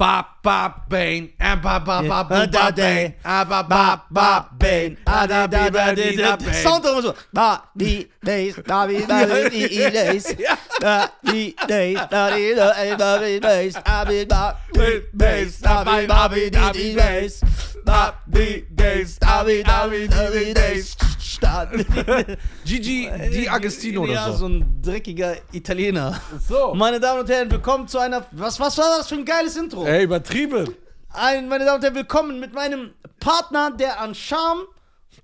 ba ba Bane, ah, ba ba ba ba Da, ba da, Bane, ah, ba ba ba Bane, ah, da da da da da Bane. Sound doch immer so. Da, die, days, da, wie, da, wie, die, days. Da, die, days, da, die, da, da, wie, days. Da, wie, da, die, days, da, wie, da, wie, die, die, days. Da, die, days, da, wie, da, wie, da, wie, days. Da, Gigi Di Agostino oder ja, so. so ein dreckiger Italiener. So. Meine Damen und Herren, willkommen zu einer. Was, was war das für ein geiles Intro? Ey, übertrieben. Ein, meine Damen und Herren, willkommen mit meinem Partner, der an Charme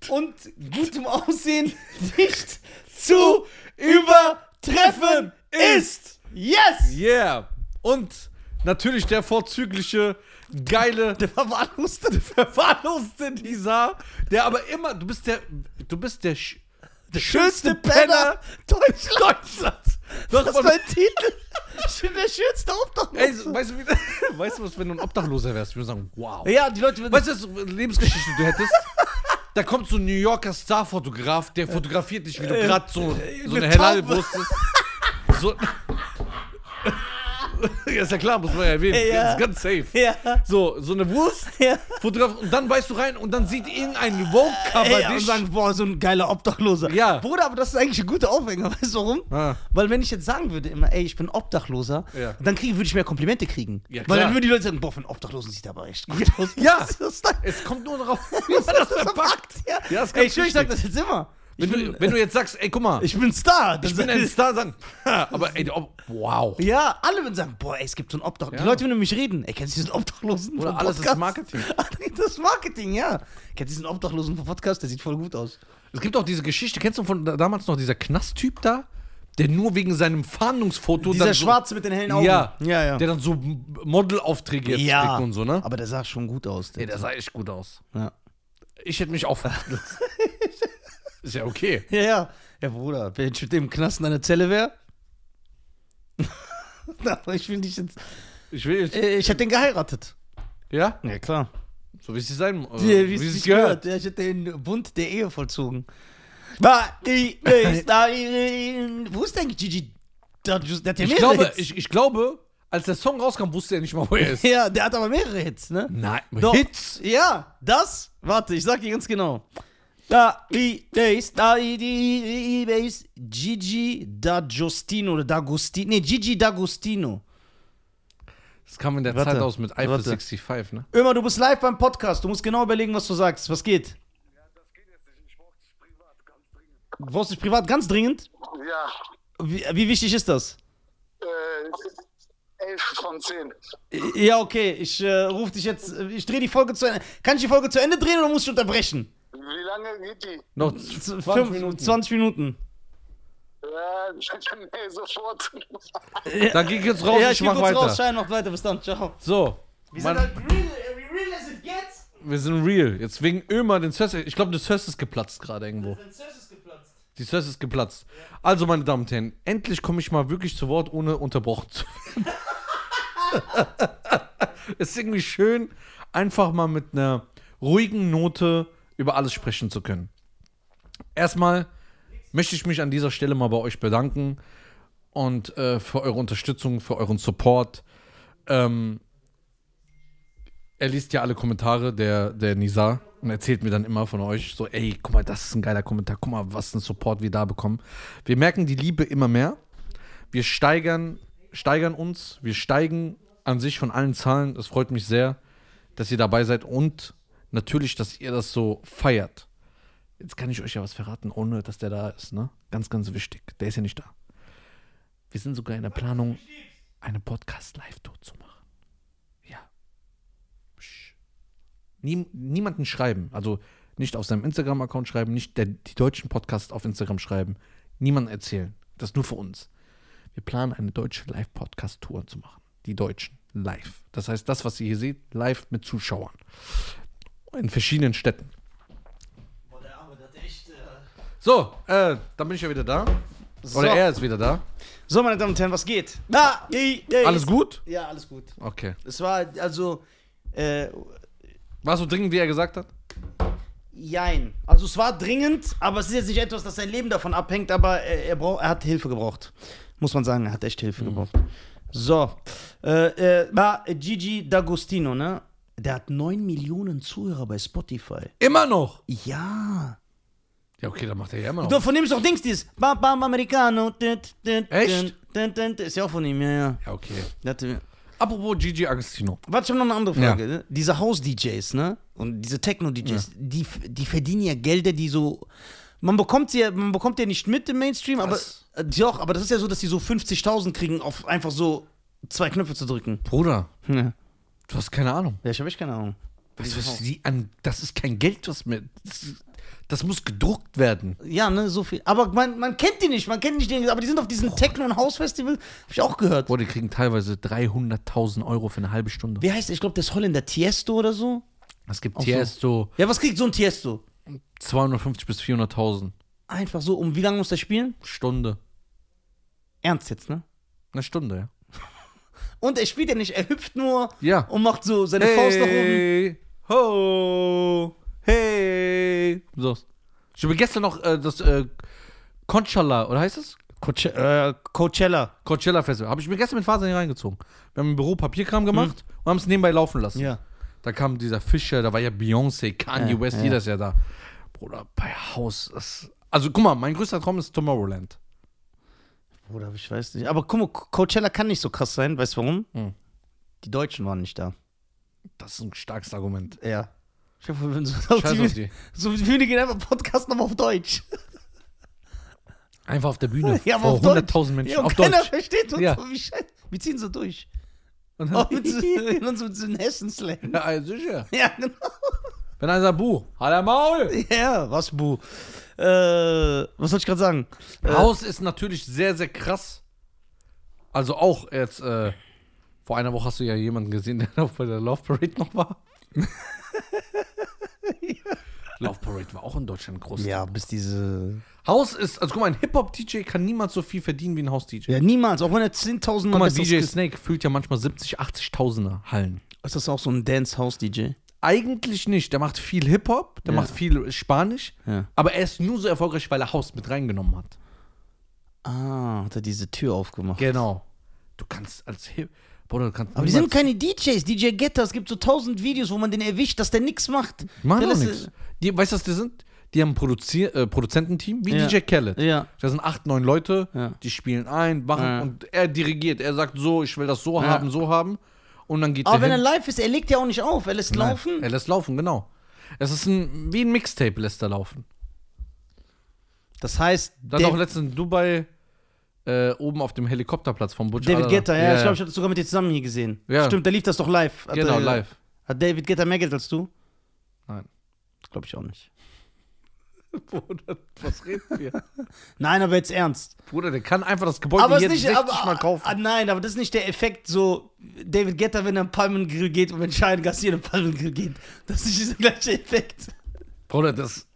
und gutem Aussehen nicht zu übertreffen ist. Yes! Yeah. Und natürlich der vorzügliche, geile, Der verwahrloste. verwahrloste Nisa, der aber immer, du bist der, du bist der, sch Der schönste Penner Deutschlands. Deutschlands. Das ist mein Titel. Ich bin der schönste Obdachlose. Ey, so- weißt du, wie, weißt du was, wenn du ein Obdachloser wärst? Ich würde sagen, wow. Ja, die Leute. Weißt du, was Lebensgeschichte du hättest? Da kommt so ein New Yorker Starfotograf, der fotografiert dich, wie du gerade so, so eine Helal-Wurst ist. So. Ja, ist ja klar, muss man ja erwähnen. Ja. Das ist ganz safe. ja. So, so eine Wurst, Ja. Fotograf, und dann beißt du rein und dann sieht irgendein Vogue-Cover und dich. sagen, boah, so ein geiler Obdachloser. Ja. Bruder, aber das ist eigentlich ein guter Aufhänger. Weißt du warum? Ah. Weil wenn ich jetzt sagen würde immer, ey, ich bin Obdachloser, Ja. dann kriege, würde ich mehr Komplimente kriegen. Ja, Weil klar. dann würden die Leute sagen, boah, für einen Obdachlosen sieht er aber echt gut aus. Ja. Das das Es kommt nur darauf, wie man das verpackt. Ja. Ja, ganz ey, ich, ich sag das jetzt immer. Ich Wenn bin, du, wenn du jetzt sagst, ey, guck mal, ich, ich bin Star. Dann bin ein Star, dann. Aber ey, der Ob- wow. Ja, alle würden sagen, boah, ey, es gibt so einen Obdachlosen. Ja. Die Leute würden mich reden. Ey, kennst du diesen Obdachlosen Oder alles ist Podcast? Marketing. das ist Marketing, ja. Kennst du diesen Obdachlosen vom Podcast? Der sieht voll gut aus. Es gibt auch diese Geschichte, kennst du von da- damals noch dieser Knasttyp da? Der nur wegen seinem Fahndungsfoto Dieser dann so, Schwarze mit den hellen Augen. Ja, ja, ja. der dann so Modelaufträge jetzt ja. kriegt und so, ne? Aber der sah schon gut aus. Ey, der sah echt gut aus. ja. Ich hätte mich auch verhandelt. Ist ja okay. Ja, ja. Ja, Bruder, wenn ich mit dem Knast in einer Zelle wäre. Aber ich will dich jetzt. Ich will jetzt, Äh, Ich hätte den geheiratet. ja, Ja, klar. so wie es sein muss. Wie, wie es sich gehört. Ja, ich hätte den Bund der Ehe vollzogen. Ba- die- die- da- die- Wo ist eigentlich Gigi? Der, der hat ja Ich mehrere glaube, Hits. ich, ich glaube, als der Song rauskam, wusste er nicht mal, wo er ist. Ja, der hat aber mehrere Hits, ne? Nein, Doch. Hits. Ja, das. Warte, ich sag dir ganz genau. Da, die, days, da, die, die, days, Gigi D'Agostino oder D'Agostino. Nee, Gigi D'Agostino. Das kam in der Warte, Zeit aus mit Eiffel warte. 65, ne? Immer, du bist live beim Podcast. Du musst genau überlegen, was du sagst. Was geht? Ja, das geht jetzt nicht. Ich brauche dich privat, ganz dringend. Du brauchst dich privat ganz dringend? Ja, Wie, wie wichtig ist das? äh, 11 von 10. Ja, okay, ich äh, rufe dich jetzt. Ich drehe die Folge zu Ende. Kann ich die Folge zu Ende drehen oder muss ich unterbrechen? Wie lange geht die? Noch Z- 20 fünf- Minuten. 20 Minuten. Ja, nee, sofort. Dann geh jetzt raus, ja, ich geh mach kurz weiter. raus. Schein macht weiter. Bis dann. Ciao. So, Wir sind halt real, real as it gets. wir sind real. Jetzt wegen Ömer, den Söss, ich glaube, das Söss ist geplatzt gerade irgendwo. Dein Surf ist geplatzt. Die Söss ist geplatzt. Also, meine Damen und Herren, endlich komme ich mal wirklich zu Wort, ohne unterbrochen zu werden. es ist irgendwie schön, einfach mal mit einer ruhigen Note über alles sprechen zu können. Erstmal möchte ich mich an dieser Stelle mal bei euch bedanken und äh, für eure Unterstützung, für euren Support. Ähm, er liest ja alle Kommentare, der, der Nizar, und erzählt mir dann immer von euch so, ey, guck mal, das ist ein geiler Kommentar, guck mal, was ein Support wir da bekommen. Wir merken die Liebe immer mehr. Wir steigern, steigern uns, wir steigen an sich von allen Zahlen. Das freut mich sehr, dass ihr dabei seid und natürlich, dass ihr das so feiert. Jetzt kann ich euch ja was verraten, ohne dass der da ist, ne? Ganz, ganz wichtig. Der ist ja nicht da. Wir sind sogar in der Planung, eine Podcast-Live-Tour zu machen. Ja. Psch. Nie, niemanden schreiben. Also nicht auf seinem Instagram-Account schreiben, nicht der, die deutschen Podcasts auf Instagram schreiben. Niemanden erzählen. Das nur für uns. Wir planen eine deutsche Live-Podcast-Tour zu machen. Die Deutschen. Live. Das heißt, das, was ihr hier seht, live mit Zuschauern. In verschiedenen Städten. Boah, der Arme, der hat echt. Äh... So, äh, dann bin ich ja wieder da. So. Oder er ist wieder da. so, meine Damen und Herren, was geht? Na, die, die, Alles gut? Ja, alles gut. Okay. Es war also. Äh, War so dringend, wie er gesagt hat? jein. Also, es war dringend, aber es ist jetzt nicht etwas, das sein Leben davon abhängt, aber er, er, brauch, er hat Hilfe gebraucht. Muss man sagen, er hat echt Hilfe gebraucht. So. Äh, äh, war Gigi D'Agostino, ne? Der hat 9 Millionen Zuhörer bei Spotify. Immer noch. Ja. Ja, okay, dann macht er ja immer noch. Du, von dem ist auch Dings, dieses Bam Bam Americano. Echt? Echt? Ist ja auch von ihm, ja, ja. Ja, okay. Hatte- Apropos Gigi Agostino. Warte, ich habe noch eine andere Frage. Ne? Diese House-DJs, ne? Und diese Techno-DJs, die, die verdienen ja Gelder, die so. Man bekommt sie ja, man bekommt ja nicht mit im Mainstream, aber. Was? Äh, doch, aber das ist ja so, dass die so 50.000 kriegen, auf einfach so zwei Knöpfe zu drücken. Bruder, Ja, du hast keine Ahnung. ja ich habe echt keine Ahnung. Du, was die an. Das ist kein Geld, was mir. Das, das muss gedruckt werden. Ja, ne, so viel. Aber man, man kennt die nicht, man kennt nicht den, aber die sind auf diesem Techno- und House-Festival, hab ich auch gehört. Boah, die kriegen teilweise 300.000 Euro für eine halbe Stunde. Wie heißt der? Ich glaube, der ist Holländer Tiesto oder so. Es gibt so. Tiesto Ja, was kriegt so ein Tiesto? 250 bis 400.000 Einfach so, um wie lange muss der spielen? Stunde. Ernst jetzt, ne? Eine Stunde, ja. Und er spielt ja nicht, er hüpft nur Ja. und macht so seine Faust nach oben. Hey, ho, hey. So. Ich habe gestern noch äh, das äh, Conchala, oder heißt es? Coache äh, Coachella. Coachella Festival. Habe ich mir gestern mit Faser hier reingezogen. Wir haben im Büro Papierkram gemacht und haben es nebenbei laufen lassen. Ja. Da kam dieser Fischer, da war ja Beyoncé, Kanye Ja, West, ja. jeder ist ja da. Bruder, bei Haus. Das, also guck mal, mein größter Traum ist Tomorrowland. Oder ich weiß nicht. Aber guck mal, Coachella kann nicht so krass sein. Weißt du warum? Hm. Die Deutschen waren nicht da. Das ist ein starkes Argument. Ja. Ich hoffe, wir würden so, Scheiß auf die. so wir gehen einfach Podcast nochmal auf Deutsch. Einfach auf der Bühne. Ja, aber vor auf Deutsch. 100.000 Menschen. Ja, auf keiner Deutsch. versteht uns. Ja. Wie scheiße. Wir ziehen so durch. Und Oh, dann, mit so, in uns mit so Hessen-Slang. ja, sicher. Ja, genau. Wenn einer sagt, Buh, halt der Maul. Ja, was, Bu? Äh, was soll ich gerade sagen? Äh, Haus ist natürlich sehr, sehr krass. Also auch jetzt, äh, vor einer Woche hast du ja jemanden gesehen, der noch bei der Love Parade noch war. Love Parade war auch in Deutschland groß. ja, bis diese. Haus ist, also guck mal, ein Hip-Hop-DJ kann niemals so viel verdienen wie ein Haus-DJ. Ja, niemals. Auch wenn er 10.000 Guck Mal mal, besseres DJ Snake füllt ja manchmal 70, 80.000er Hallen. Ist das auch so ein Dance-House-DJ? Eigentlich nicht. Der macht viel Hip-Hop, der Ja. macht viel Spanisch, Ja. aber er ist nur so erfolgreich, weil er Haus mit reingenommen hat. Ah, hat er diese Tür aufgemacht. Genau. Du kannst als Hip. Bruder, kannst. Aber die sind keine DJs. DJ Getter, es gibt so tausend Videos, wo man den erwischt, dass der nichts macht. Machen Der doch lässt- nichts. Die, weißt du, was die sind? Die haben ein Produzier äh, Produzententeam, wie Ja. DJ Khaled. Ja. Da sind acht, neun Leute, die spielen ein, machen und er dirigiert. Er sagt so, ich will das so haben, so haben. Und dann geht Aber wenn er live ist, er legt ja auch nicht auf. Er lässt Nein, laufen. Er lässt laufen, genau. Es ist ein, wie ein Mixtape lässt er laufen. Das heißt, Dann auch letztens in Dubai äh, oben auf dem Helikopterplatz von Burj David Guetta, ja, ich ja. glaube, ich habe das sogar mit dir zusammen hier gesehen. Ja. Stimmt, da lief das doch live. Hat Genau, er- live. Hat David Guetta mehr Geld als du? Nein. Glaube ich auch nicht. Bruder, was reden wir? Nein, aber jetzt ernst. Bruder, der kann einfach das Gebäude Aber ist nicht, 60 aber, Mal kaufen. Ah, nein, aber das ist nicht der Effekt so David Guetta, wenn er einen Palmengrill geht und wenn Schein Garcia einen Palmengrill geht. Das ist nicht dieser gleiche Effekt. Bruder, das.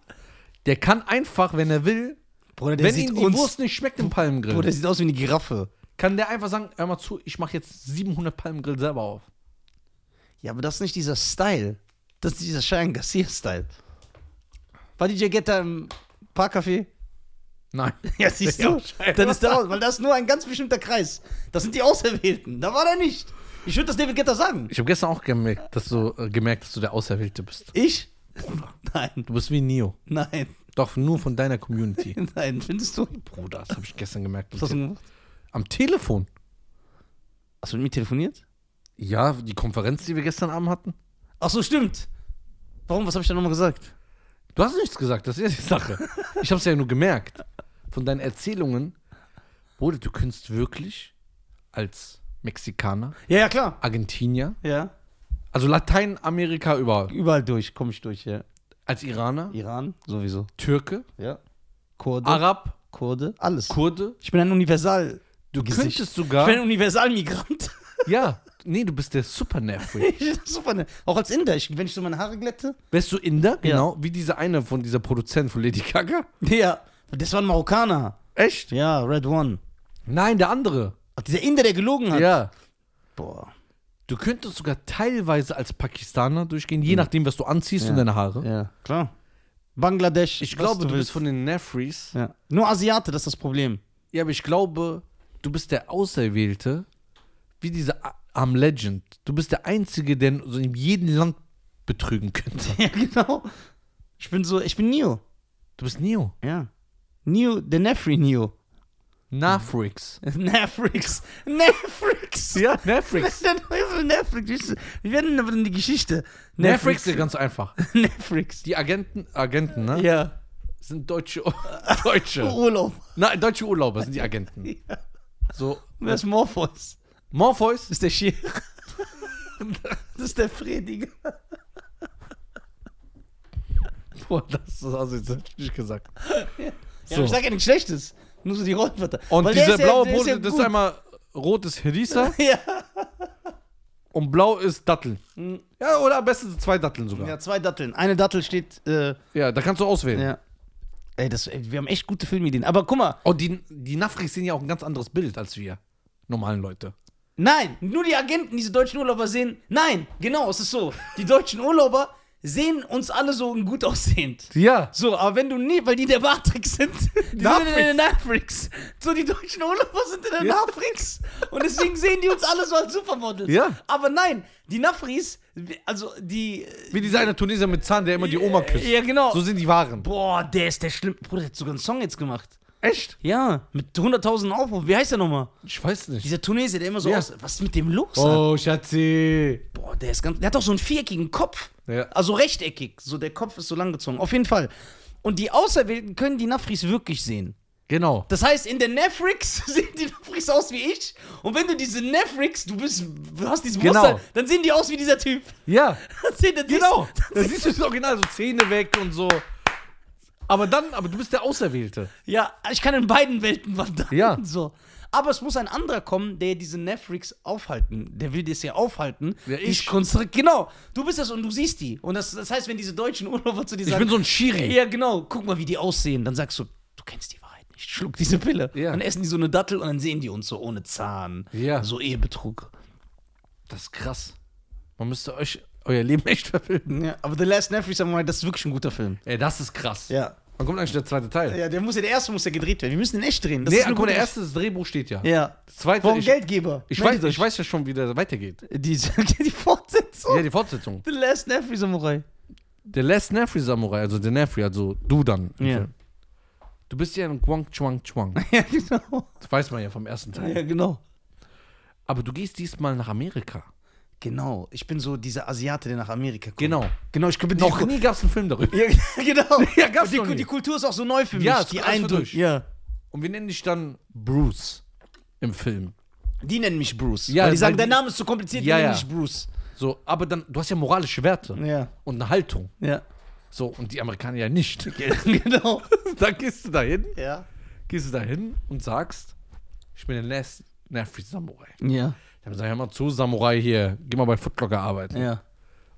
Der kann einfach, wenn er will, Bruder, der wenn ihm die uns, Wurst nicht schmeckt im Palmengrill, Bruder, der sieht aus wie eine Giraffe. kann der einfach sagen, hör mal zu, ich mache jetzt 700 Palmengrill selber auf. Ja, aber das ist nicht dieser Style. Das ist dieser Schein Garcia-Style. War DJ Guetta im Parkcafé? Nein. Ja, siehst du? Dann ist der aus, weil das ist nur ein ganz bestimmter Kreis. Das sind die Auserwählten. Da war der nicht. Ich würde das David Guetta sagen. Ich habe gestern auch gemerkt, dass du äh, gemerkt, dass du der Auserwählte bist. Ich? Nein, Du bist wie Neo. nein, Doch nur von deiner Community. nein. Findest du? Bruder, das habe ich gestern gemerkt. Was hast du gemacht? Am Telefon. Hast du mit mir telefoniert? Ja, die Konferenz, die wir gestern Abend hatten. Ach so, stimmt. Warum? Was habe ich da nochmal gesagt? Du hast nichts gesagt, das ist die Sache. Ich habe es ja nur gemerkt. Von deinen Erzählungen, Bruder, du könntest wirklich als Mexikaner, Ja, ja, klar. Argentinier, Ja. also Lateinamerika überall, Überall durch, komme ich durch, ja. als Iraner, Iran, sowieso. Türke, Ja. Kurde. Arab, Kurde, alles. Kurde. Ich bin ein Universal. Du Gesicht. könntest Ich bin ein Universalmigrant. ja, nee, du bist der super Nervig. Super, ne? Auch als Inder. Ich, wenn ich so meine Haare glätte. Wärst du Inder? Genau, wie dieser eine von dieser Produzent von Lady Gaga. Ja. Das war ein Marokkaner. Echt? Ja, Red One. Nein, der andere. Ach, dieser Inder, der gelogen hat. Ja. Boah. Du könntest sogar teilweise als Pakistaner durchgehen, je nachdem, was du anziehst Ja. und deine Haare. Ja, klar. Bangladesch. Ich glaube, du willst. bist von den Nefris. Ja. Nur Asiate, das ist das Problem. Ja, aber ich glaube, du bist der Auserwählte, wie diese Am Legend. Du bist der Einzige, der so in jedem Land betrügen könnte. Ja, genau. Ich bin so, ich bin Neo. Du bist Neo. Ja. Neo, der Nefri Neo. Nafrix. Netflix. Netflix. Ja, Nafrix. Der Teufel Netflix. Ist- Wie werden aber denn die Geschichte? Nafrix ist ganz einfach. Netflix. Die Agenten, Agenten, ne? Ja. Sind deutsche, deutsche. Urlaub. Nein, deutsche Urlauber sind die Agenten. Ja. So. Wer ist Morpheus? Morpheus? Ist der Schier. Das ist der Frediger. Boah, das hast du jetzt nicht gesagt. Ja, So. ich sag ja nichts Schlechtes. Nur so die Rollenwörter. Und Weil der diese ist ja- blaue der ist ja das ist einmal rot ist Herisa Ja. und blau ist Dattel. Ja, oder am besten zwei Datteln sogar. ja, zwei Datteln. Eine Dattel steht. Äh, Ja, da kannst du auswählen. ja. Ey, das, ey, wir haben echt gute Filmideen. Aber guck mal, Und die, die Nafris sehen ja auch ein ganz anderes Bild als wir normalen Leute. Nein, nur die Agenten, diese deutschen Urlauber sehen. Nein, genau, es ist so. Die deutschen Urlauber sehen uns alle so gut aussehend. Ja. So, aber wenn du nie, weil die der Matrix sind, die sind in der Nafrix. So, die deutschen Urlauber sind in der Ja. Nafrix. Und deswegen sehen die uns alle so als Supermodels. Ja. Aber nein, die Nafris, also die. Wie dieser eine Tunesier mit Zahn, der immer die Oma küsst. Ja, genau. So sind die Wahren. Boah, der ist der schlimm. Bruder, der hat sogar einen Song jetzt gemacht. Echt? Ja, mit 100.000 Aufrufen. Wie heißt der nochmal? Ich weiß nicht. Dieser Tunesier, der immer so Ja. aus. Was ist mit dem los? Oh, Schatzi. Boah, der ist ganz. Der hat doch so einen viereckigen Kopf. Ja. Also rechteckig. So, der Kopf ist so langgezogen. Auf jeden Fall. Und die Auserwählten können die Nafris wirklich sehen. Genau. Das heißt, in der Nefrix sehen die Nefrix aus wie ich. Und wenn du diese Nefrix, du bist, du hast diesen Genau. Muster, dann sehen die aus wie dieser Typ. Ja. Dann sehen die- Genau. Da siehst du das Original, so Zähne weg und so. Aber dann, aber du bist der Auserwählte. Ja, ich kann in beiden Welten wandern. Ja. So. Aber es muss ein anderer kommen, der diese Nefrix aufhalten. Der will das ja aufhalten. Ja, ich. konstru- Genau. Du bist das und du siehst die. Und das, das heißt, wenn diese deutschen Urlauber zu dir Ich sagen, bin so ein Schiri. Ja, genau. Guck mal, wie die aussehen. Dann sagst du, du kennst die Wahrheit nicht. Schluck diese Pille. Ja. Dann essen die so eine Dattel und dann sehen die uns so ohne Zahn. Ja. So Ehebetrug. Das ist krass. Man müsste euch euer Leben echt verfilmen. Ja, aber The Last Nefri Samurai, das ist wirklich ein guter Film. Ey, das ist krass. Ja. Wann kommt eigentlich der zweite Teil? Ja, der muss ja, der erste muss ja gedreht werden. Wir müssen den echt drehen. Das nee, ist eine guck mal, der erste das Drehbuch steht ja. Ja. Das zweite, Warum ich, Geldgeber? ich, weiß, ich weiß ja schon, wie der weitergeht. Die, die Fortsetzung. Ja, die Fortsetzung. The Last Nefri Samurai. Der Last Nefri Samurai, also der Nefri, also du dann. im Ja. Film. Du bist ja ein Guang Chuang Chuang. Ja, genau. Das weiß man ja vom ersten Teil. Ja, genau. Aber du gehst diesmal nach Amerika. Genau. Ich bin so dieser Asiate, der nach Amerika kommt. Genau. Genau, ich bin Noch nie gab es einen Film darüber. Ja, genau. Ja, gab's die, noch nie. die Kultur ist auch so neu für mich. Ja, es die alles Eindruck. durch. Ja. Und wir nennen dich dann Bruce im Film. Die nennen mich Bruce. Ja, weil die sagen, weil dein die- Name ist zu kompliziert, Ja, die nennen ja. mich Bruce. So, aber dann, du hast ja moralische Werte Ja. und eine Haltung. Ja. So, und die Amerikaner ja nicht. genau. dann gehst du da hin, Ja. gehst du da hin und sagst, ich bin der Last Nefri Samurai. Ja. Dann sag ich, hör mal zu, Samurai hier, geh mal bei Footlocker arbeiten. Ja.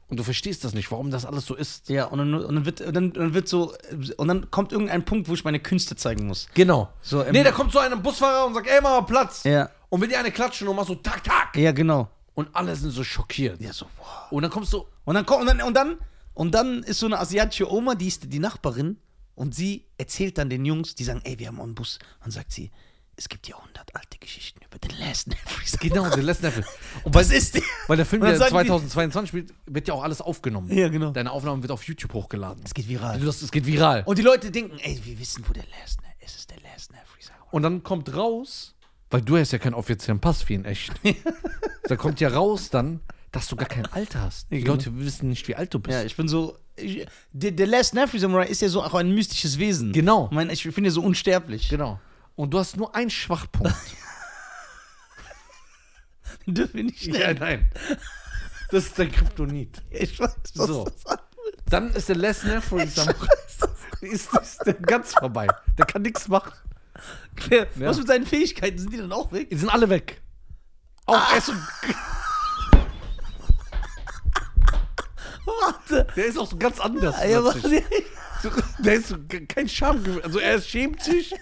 Und du verstehst das nicht, warum das alles so ist. Ja, und dann, und dann, wird, dann, dann wird so, und dann kommt irgendein Punkt, wo ich meine Künste zeigen muss. Genau. So, im- nee, da kommt so ein Busfahrer und sagt, ey, mach mal Platz. Ja. Und will dir eine klatschen und mach so, tak, tak. Ja, genau. Und alle sind so schockiert. Ja, so, wow. Und dann kommst du, Und dann, kommt, und, dann, und, dann, und dann ist so eine asiatische Oma, die ist die Nachbarin, und sie erzählt dann den Jungs, die sagen, ey, wir haben einen Bus. Und sagt sie, es gibt Jahrhundert alte Geschichten über den Last Nefris. genau, der Last Nefri. Und Was weil, ist der? weil der Film, der sagen die- 2022 spielt, wird ja auch alles aufgenommen. Ja, genau. Deine Aufnahme wird auf YouTube hochgeladen. Es geht viral. Also das, es geht viral. Und die Leute denken, ey, wir wissen, wo der Last Nefris ist. Es ist der Last Nefris. Und dann kommt raus, weil du hast ja keinen offiziellen Pass wie in echt. da kommt ja raus dann, dass du gar kein Alter hast. Die genau. Leute wissen nicht, wie alt du bist. Ja, ich bin so. Ich, der, der Last Nefri Samurai ist ja so auch ein mystisches Wesen. Genau. Ich, meine, ich bin ja so unsterblich. Genau. Und du hast nur einen Schwachpunkt. Dürfen wir nicht ja, schnell. nein. Das ist dein Kryptonit. Ich weiß, was So. das an- Dann ist der Les Nefri Samurai. Ist, ist der ganz vorbei. Der kann nichts machen. Wer- Ja. Was mit seinen Fähigkeiten? Sind die dann auch weg? Die sind alle weg. Auch er ist so, Warte. der ist auch so ganz anders. Ja. So, Der ist so kein Charme. Also er schämt sich.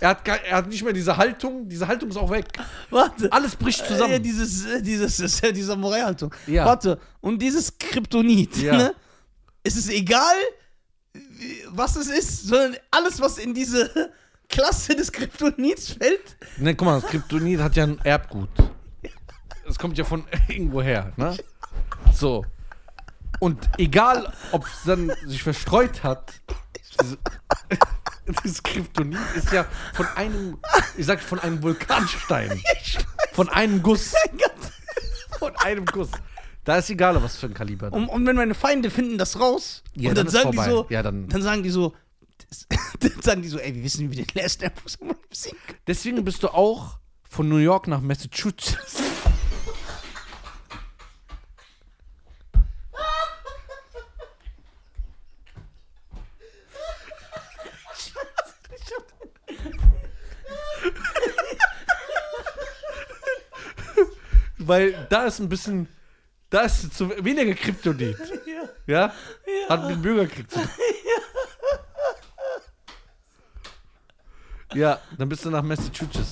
Er hat, er hat nicht mehr diese Haltung. Diese Haltung ist auch weg. Warte. Alles bricht Ja, zusammen. dieses, äh, dieses, das ist ja die Samurai-Haltung. Ja. Warte, und dieses Kryptonit, Ja. ne? Es ist egal, was es ist, sondern alles, was in diese Klasse des Kryptonits fällt. Ne, guck mal, das Kryptonit hat ja ein Erbgut. es kommt ja von irgendwo her, ne? So. Und egal, ob es dann sich verstreut hat, diese, dieses Kryptonit ist ja von einem, ich sag von einem Vulkanstein. Von einem Guss. Von einem Guss. Da ist egal, was für ein Kaliber. Und, und wenn meine Feinde finden das raus Ja, und dann dann, sagen die so, Ja, dann- dann sagen die so, dann sagen die so, ey, wir wissen, wie wir den Last Air Force besiegen. Deswegen bist du auch von New York nach Massachusetts. Weil da ist ein bisschen, da ist zu weniger Kryptonit. Ja? Hat mit dem Bürgerkrieg zu tun. Ja, dann bist du nach Massachusetts.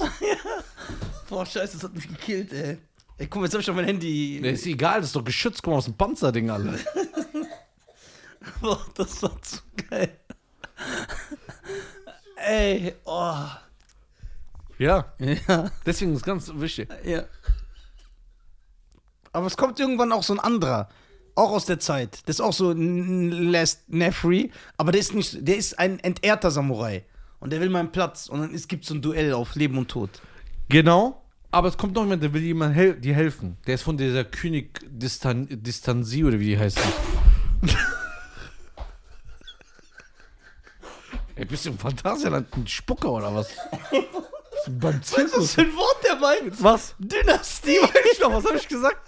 Boah, scheiße, das hat mich gekillt, ey. Ey, guck mal, jetzt hab ich schon mein Handy. Ja, ist egal, das ist doch geschützt. Guck mal, aus dem Panzerding alle. Boah, das war zu geil. ey, oh. Ja, Ja, deswegen ist ganz wichtig. ja. Aber es kommt irgendwann auch so ein anderer. Auch aus der Zeit. Das ist auch so ein Last Nefri. Aber der ist nicht, der ist ein entehrter Samurai. Und der will meinen Platz. Und dann gibt es so ein Duell auf Leben und Tod. Genau, aber es kommt noch jemand, der will jemand hel dir helfen. Der ist von dieser König Distan Distanzi oder wie die heißt. Ey, bist du im Phantasialand ein Spucker oder was? Was ist das für ein Wort der meint? Was? Dynastie. Ich noch, was habe ich gesagt?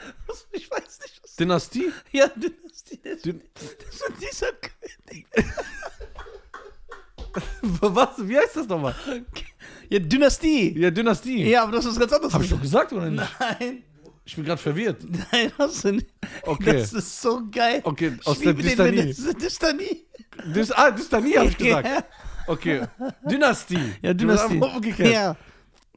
Ich weiß nicht, was. Dynastie? Ja, Dynastie. Das, Dyn das ist dieser König. was? Wie heißt das nochmal? Ja, Dynastie. Ja, Dynastie. Ja, aber das ist ganz anders. Hab ich doch gesagt oder nicht? Nein. Ich bin gerade verwirrt. Nein, hast du nicht. Okay. Das ist so geil. Okay, aus der den, wenn Dystanie. Dystanie. Dys ah, Dystanie habe ich gesagt. Ja, Okay. Dynastie. ja Dynastie. umgekehrt. Ja,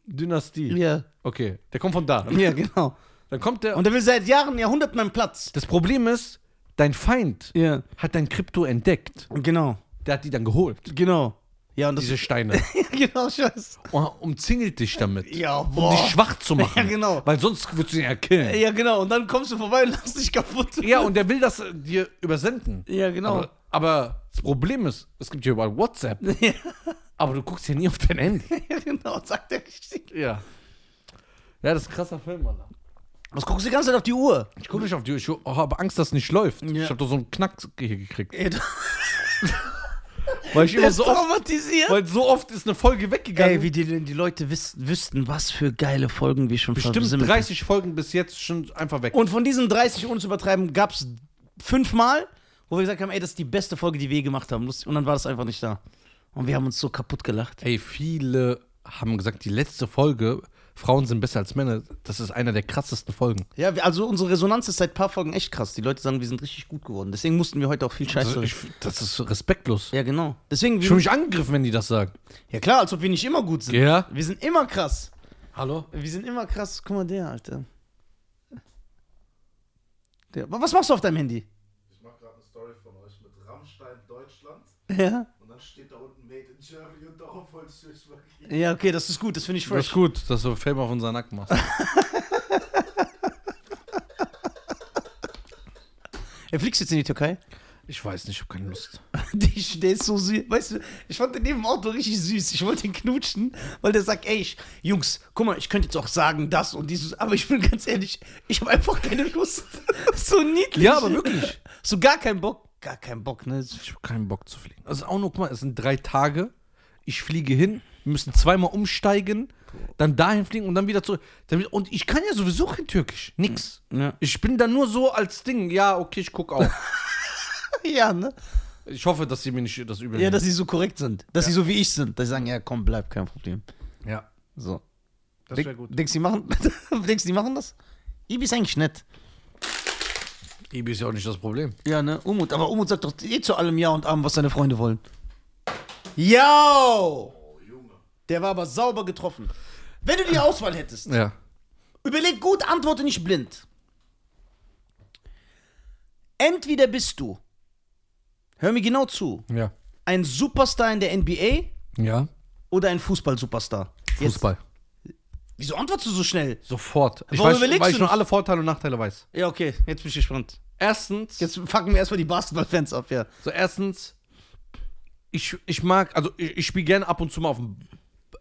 Dynastie. ja. Okay, der kommt von da. Ja, genau. Dann kommt der. Und er will seit Jahren, Jahrhunderten meinen Platz. das Problem ist, dein Feind Ja. hat dein Krypto entdeckt. Genau. Der hat die dann geholt. Genau. Ja, und das Diese Steine. genau, scheiße. Und umzingelt dich damit. Ja, Um boah. dich schwach zu machen. Ja, genau. Weil sonst würdest du ihn ja killen. Ja, genau. Und dann kommst du vorbei und lass dich kaputt. Ja, und der will das äh, dir übersenden. Ja, genau. Aber, aber das Problem ist, es gibt hier überall WhatsApp. Ja, Aber du guckst ja nie auf dein Handy. ja, genau, sagt er richtig. Ja. Ja, das ist ein krasser Film, Mann. Was guckst du die ganze Zeit auf die Uhr? Ich gucke nicht auf die Uhr. Ich oh, habe Angst, dass es nicht läuft. Ja. Ich habe doch so einen Knack hier gekriegt. Ey, du Weil ich immer so oft, weil so oft ist eine Folge weggegangen. Ey, wie die, die Leute wiss, wüssten, was für geile Folgen wir schon Bestimmt versammelt 30 Folgen bis jetzt schon einfach weg. Und von diesen 30, ohne zu übertreiben, gab es fünfmal, wo wir gesagt haben, ey, das ist die beste Folge, die wir gemacht haben. Und dann war das einfach nicht da. Und wir haben uns so kaputt gelacht. Ey, viele haben gesagt, die letzte Folge, Frauen sind besser als Männer, das ist einer der krassesten Folgen. Ja, also unsere Resonanz ist seit ein paar Folgen echt krass. Die Leute sagen, wir sind richtig gut geworden. Deswegen mussten wir heute auch viel Scheiße. Also ich, das ist respektlos. ja, genau. Deswegen, Ich fühle mich angegriffen, wenn die das sagen. ja klar, als ob wir nicht immer gut sind. Ja? Wir sind immer krass. Hallo? Wir sind immer krass. Guck mal, der, Alter. Der. Was machst du auf deinem Handy? Ich mache gerade eine Story von euch mit Rammstein Deutschland Ja. und dann steht da unten Made in Germany und darauf wollte ich euch markieren. Ja, okay, das ist gut. Das finde ich Das ist gut, dass du Film auf unseren Nacken machst. Er fliegst jetzt in die Türkei? Ich weiß nicht, ich habe keine Lust. Die, der ist so süß. Weißt du, ich fand den neben dem Auto richtig süß. Ich wollte ihn knutschen, weil der sagt, ey, ich, Jungs, guck mal, ich könnte jetzt auch sagen das und dieses, aber ich bin ganz ehrlich, ich habe einfach keine Lust. so niedlich. Ja, aber wirklich. So gar keinen Bock. Gar keinen Bock, ne? Ich habe keinen Bock zu fliegen. Also auch nur, guck mal, es sind drei Tage. Ich fliege hin, wir müssen zweimal umsteigen, dann dahin fliegen und dann wieder zurück. Und ich kann ja sowieso kein Türkisch. Nix. Ja. Ich bin da nur so als Ding, ja, okay, ich guck auch. Ja, ne? ich hoffe, dass sie mir nicht das übel Ja, nehmen. dass sie so korrekt sind. Dass sie so wie ich sind. Dass sie sagen, ja, komm, bleib, kein Problem. Ja, So. das wäre gut. Denkst du, die machen, denkst du, die machen das? Ibi ist eigentlich nett. Ibi ist ja auch nicht das Problem. Ja, ne? Umut. Aber Umut sagt doch eh zu allem Ja und Abend, was seine Freunde wollen. Yo! Der war aber sauber getroffen. Wenn du die Auswahl hättest, Ja. überleg gut, antworte nicht blind. Entweder bist du, hör mir genau zu, Ja. ein Superstar in der NBA Ja. oder ein Fußball-Superstar. Jetzt- Fußball. Wieso antwortest du so schnell? Sofort. Ich Warum weiß, überlegst weil du ich nicht? alle Vorteile und Nachteile weiß. Ja, okay, jetzt bin ich gespannt. Erstens, Jetzt fucken wir erstmal die Basketballfans ab, ja. so erstens, ich, ich mag, also ich, ich spiele gerne ab und zu mal auf dem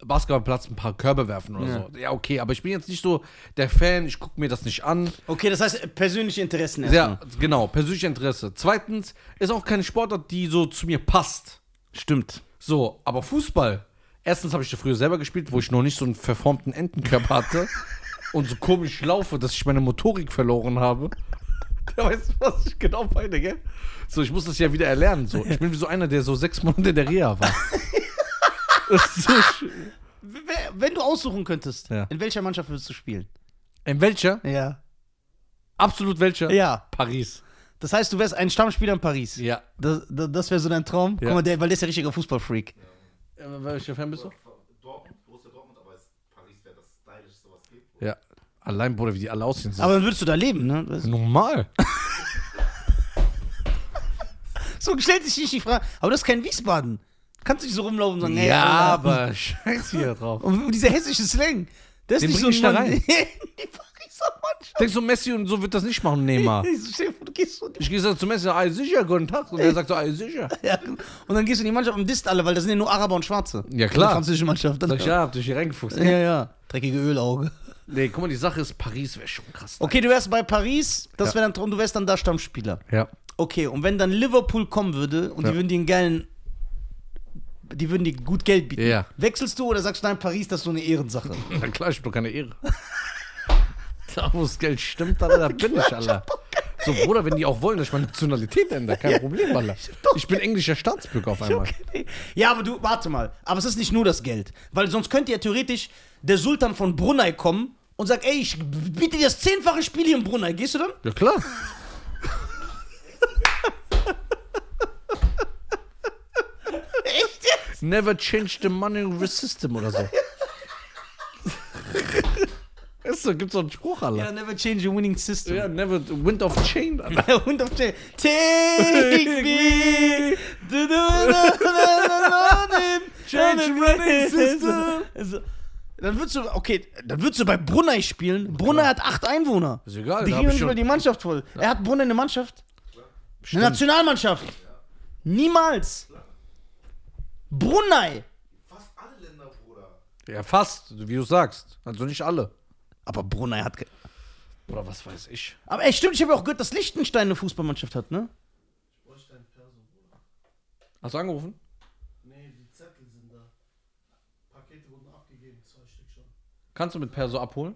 Basketballplatz ein paar Körbe werfen oder Ja. so. Ja, okay, aber ich bin jetzt nicht so der Fan, ich gucke mir das nicht an. Okay, das heißt persönliche Interessen erstmal. genau, persönliches Interesse. Zweitens, ist auch keine Sportart, die so zu mir passt. Stimmt. So, aber Fußball. Erstens habe ich da früher selber gespielt, wo ich noch nicht so einen verformten Entenkörper hatte und so komisch laufe, dass ich meine Motorik verloren habe. Der weiß, was ich genau meine, gell? So, ich muss das ja wieder erlernen. So. Ich bin wie so einer, der so sechs Monate in der Reha war. Das ist so sch- W- wer- Wenn du aussuchen könntest, Ja. in welcher Mannschaft würdest du spielen? in welcher? Ja. Absolut welcher? Ja. Paris. Das heißt, du wärst ein Stammspieler in Paris. Ja. Das, das, das wäre so dein Traum? Ja. Guck mal, der, weil der ist ja richtiger Fußballfreak. Äh, welcher Fan bist du? Dortmund, Borussia Dortmund, aber Paris wäre das stylischste, was gibt. Ja. Allein, Bruder, wie die alle aussehen. Aber dann würdest du da leben, ne? Das- normal. So stellt sich nicht die Frage. Aber das ist kein Wiesbaden. Kannst du nicht so rumlaufen und sagen, hey, ja, Alter. aber scheiße hier drauf. Und dieser hessische Slang. Der ist Den nicht so ein Mann- rein. Mannschaft. Denkst du, Messi und so wird das nicht machen, Neymar? Dir vor, du gehst so Ich gehe so zu Messi, ey, sicher, guten Tag. Und er sagt so, ey, sicher. Ja, und dann gehst du in die Mannschaft und disst alle, weil das sind ja nur Araber und Schwarze. Ja, klar. Die französische Mannschaft. Sag ich, ja, hab dich hier reingefuchst. ja, ja. Dreckige Ölauge. Nee, guck mal, die Sache ist, Paris wäre schon krass. Okay, du wärst bei Paris, das Ja. wäre dann Traum, du wärst dann da Stammspieler. Ja. Okay, und wenn dann Liverpool kommen würde und Ja. die würden dir einen geilen, die würden dir gut Geld bieten, Ja. wechselst du oder sagst du, nein, Paris, das ist so eine Ehrensache? Na klar, ich hab doch keine Ehre. Das Geld stimmt, Alter, da bin ich, Alter. So, Bruder, wenn die auch wollen, dass ich meine Nationalität ändere, kein Problem, Alter. Ich bin englischer Staatsbürger auf einmal. Ja, aber du, warte mal. Aber es ist nicht nur das Geld. Weil sonst könnte ja theoretisch der Sultan von Brunei kommen und sagt, ey, ich biete dir das zehnfache Spiel hier in Brunei. Gehst du dann? Ja, klar. Echt jetzt? Never change the money system oder so. Ist so, gibt's so einen Spruch, Alter. Ja, never change a winning system. Ja, never, wind of chain, Alter. Hund auf Chain. Take me to the Change running system. Also, dann würdest du, okay, dann würdest du bei Brunei spielen. Brunei hat acht Einwohner. Ist egal, Die kriegen ich nicht mal die Mannschaft voll. Er hat Brunei eine Mannschaft? Stimmt. Eine Nationalmannschaft? Niemals. Brunei. Fast alle Länder, Bruder. Ja, fast, wie du sagst. Also nicht alle. Aber Brunei hat. ge- Oder was weiß ich. Aber ey, stimmt, ich habe ja auch gehört, dass Liechtenstein eine Fußballmannschaft hat, ne? Hast du angerufen? Nee, die Zettel sind da. Pakete wurden abgegeben, zwei Stück schon. Kannst du mit Perso abholen?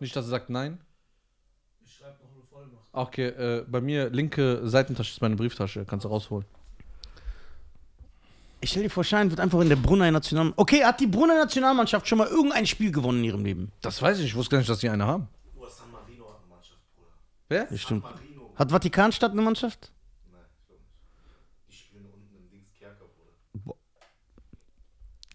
Nicht, dass er sagt nein. Ich schreibe noch eine Vollmacht. Okay, äh, bei mir linke Seitentasche ist meine Brieftasche. Kannst du rausholen. Ich stell dir vor, Schein wird einfach in der Brunei National. Okay, hat die Brunei Nationalmannschaft schon mal irgendein Spiel gewonnen in ihrem Leben? Das weiß ich. Ich wusste gar nicht, dass die eine haben. Nur San Marino hat eine Mannschaft, Bruder. Wer? Das stimmt. San Marino. Hat Vatikanstadt eine Mannschaft? Nein, ich glaube nicht. Die spielen unten im Dings Kerker, Bruder.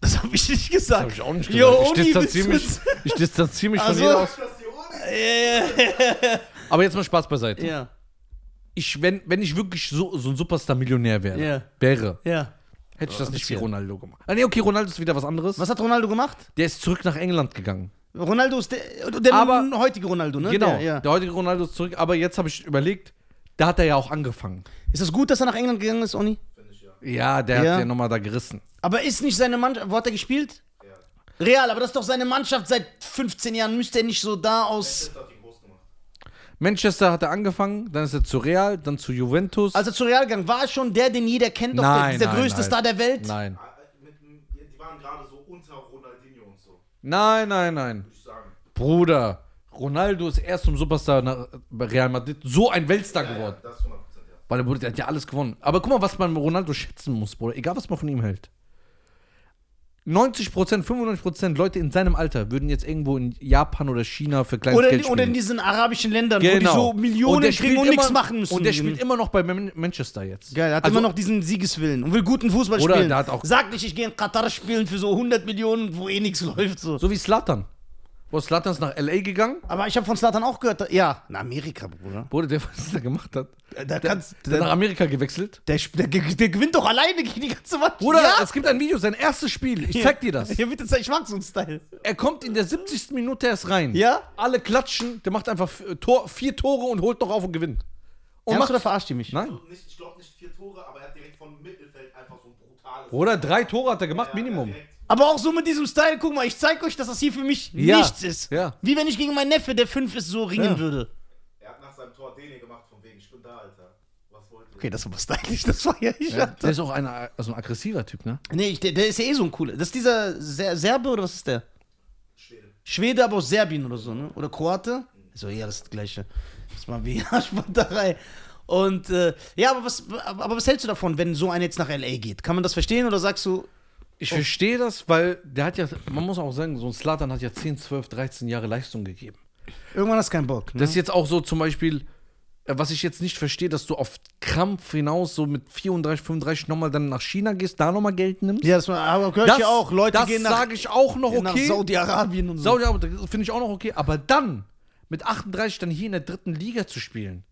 Das habe ich nicht gesagt. Hab ich auch nicht Jo, gesagt. ich Uni distanziere mich, ich distanziere mich von Also- jeder aus. Das die Uni? Aber jetzt mal Spaß beiseite. Ja, Ich, wenn, wenn ich wirklich so, so ein Superstar-Millionär wäre, Ja. wäre, ja. Hätte ich das nicht wie. Ronaldo gemacht. Ah, nee, okay, Ronaldo ist wieder was anderes. Was hat Ronaldo gemacht? Der ist zurück nach England gegangen. Ronaldo ist der, der Aber- heutige Ronaldo, ne? Genau, Der, ja. der heutige Ronaldo ist zurück. Aber jetzt habe ich überlegt, da hat er ja auch angefangen. Ist es gut, dass er nach England gegangen ist, Oni? Finde ich ja. Ja, der Ja. hat ja nochmal da gerissen. Aber ist nicht seine Mannschaft. Wo hat er gespielt? Ja. Real, aber das ist doch seine Mannschaft seit 15 Jahren. Müsste er nicht so da aus. Das hat ihn groß gemacht. Manchester hat er angefangen, dann ist er zu Real, dann zu Juventus. Als er zu Real gegangen war, er schon der, den jeder kennt, doch der, Nein, ist der nein, größte nein. Star der Welt. Nein. Die waren gerade so unter Ronaldinho und so, Nein, nein, nein. würde ich sagen. Bruder, Ronaldo ist erst zum Superstar nach bei Real Madrid so ein Weltstar Ja, ja, geworden. das 100%, ja. Weil der, Bruder, der hat ja alles gewonnen. Aber guck mal, was man Ronaldo schätzen muss, Bruder. Egal, was man von ihm hält. 90%, 95% Leute in seinem Alter würden jetzt irgendwo in Japan oder China für kleines Oder, Geld in- spielen. oder in diesen arabischen Ländern, wo die genau. so Millionen der kriegen und nichts machen müssen. Und der spielt immer noch bei Man- Manchester jetzt. Geil, er hat Also- immer noch diesen Siegeswillen und will guten Fußball Oder spielen. der hat auch- Sag nicht, ich gehe in Katar spielen für so 100 Millionen, wo eh nichts läuft. So. So wie Slatan. Wo Slatan ist nach L.A. gegangen. Aber ich habe von Slatan auch gehört, da- ja, in Amerika, Bruder. Bruder, der, was er gemacht hat. Da Der, kannst, der nach der, Amerika gewechselt. der, der, der gewinnt doch alleine gegen die ganze Mannschaft. Bruder, ja? es gibt ein Video, sein erstes Spiel. Ich zeig dir das. Ja, bitte zeig, ich mag so einen Style. Er kommt in der 70. Minute erst rein. Ja? Alle klatschen. Der macht einfach Tor, vier Tore und holt noch auf und gewinnt. Und Ernst macht oder verarscht ihr mich? Nein. Also nicht, ich glaube nicht vier Tore, aber er hat direkt vom Mittelfeld einfach so ein brutales. Bruder, drei Tore hat er gemacht, Ja, Minimum. ja. Aber auch so mit diesem Style, guck mal, ich zeig euch, dass das hier für mich Ja. nichts ist. Ja. Wie wenn ich gegen meinen Neffe, der fünf ist, so ringen Ja. würde. Er hat nach seinem Tor Dene gemacht, von wegen, ich bin da, Alter. Was wollt ihr? Okay, das war stylisch, das war ja ich. Ja, der ist auch ein, also ein aggressiver Typ, ne? Nee, ich, der, der ist ja eh so ein cooler. Das ist dieser Ser Serbe oder was ist der? Schwede. Schwede, aber aus Serbien oder so, ne? Oder Kroate? So, ja, das ist das Gleiche. Das war wie Arschbanderei. Und, äh, ja, aber was, aber was hältst du davon, wenn so einer jetzt nach L.A. geht? Kann man das verstehen oder sagst du, Ich verstehe das, weil der hat ja, man muss auch sagen, so ein Slatan hat ja 10, 12, 13 Jahre Leistung gegeben. irgendwann hast du keinen Bock? Ne? Das ist jetzt auch so zum Beispiel, äh, was ich jetzt nicht verstehe, dass du auf Krampf hinaus so mit 34, 35 nochmal dann nach China gehst, da nochmal Geld nimmst. ja, das aber gehört ja auch. Leute das gehen nach, sage ich auch noch okay. Saudi-Arabien und so. Saudi-Arabien das finde ich auch noch okay. Aber dann mit 38 dann hier in der dritten Liga zu spielen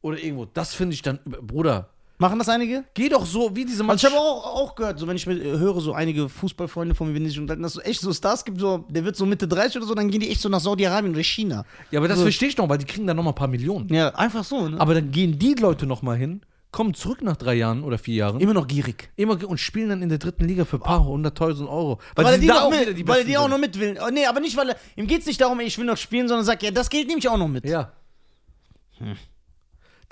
oder irgendwo, das finde ich dann, Bruder, Machen das einige? geh doch so wie diese Also ich Mannschaft. habe auch, auch gehört, so wenn ich mit, äh, höre, so einige Fußballfreunde von mir, wenn die sich unterhalten, dass es echt so Stars gibt, so, der wird so Mitte 30 oder so, dann gehen die echt so nach Saudi-Arabien oder China. ja, aber das so. verstehe ich noch, weil die kriegen dann nochmal ein paar Millionen. Ja, einfach so, ne? Aber dann gehen die Leute nochmal hin, kommen zurück nach drei Jahren oder vier Jahren. Immer noch gierig. immer und spielen dann in der dritten Liga für ein paar hunderttausend Euro. Weil, Weil, er die, da auch mit, die weil die auch noch mit will. Oh, nee, aber nicht, weil ihm geht es nicht darum, ich will noch spielen, sondern sagt, ja, das Geld nehme ich auch noch mit. Ja.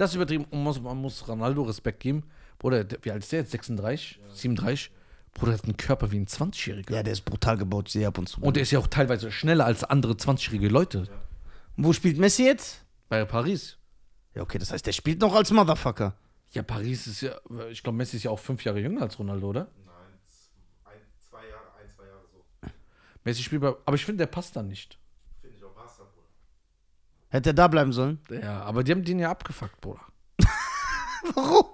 Das ist übertrieben. Und muss, man muss Ronaldo Respekt geben. Bruder, der, wie alt ist der jetzt? 36? 37? Bruder hat einen Körper wie ein 20-Jähriger. Ja, der ist brutal gebaut, sehe ab und zu. Und der ist ja auch teilweise schneller als andere 20-jährige Leute. Wo spielt Messi jetzt? Bei Paris. Ja, okay, das heißt, der spielt noch als Motherfucker. Ja, Paris ist ja, ich glaube, Messi ist ja auch fünf Jahre jünger als Ronaldo, oder? Nein, ein, zwei Jahre, ein, zwei Jahre so. Messi spielt bei, aber ich finde, der passt da nicht. Finde ich auch Barca, Bruder. Hätte er da bleiben sollen? Ja, aber die haben den ja abgefuckt, Bruder. Warum?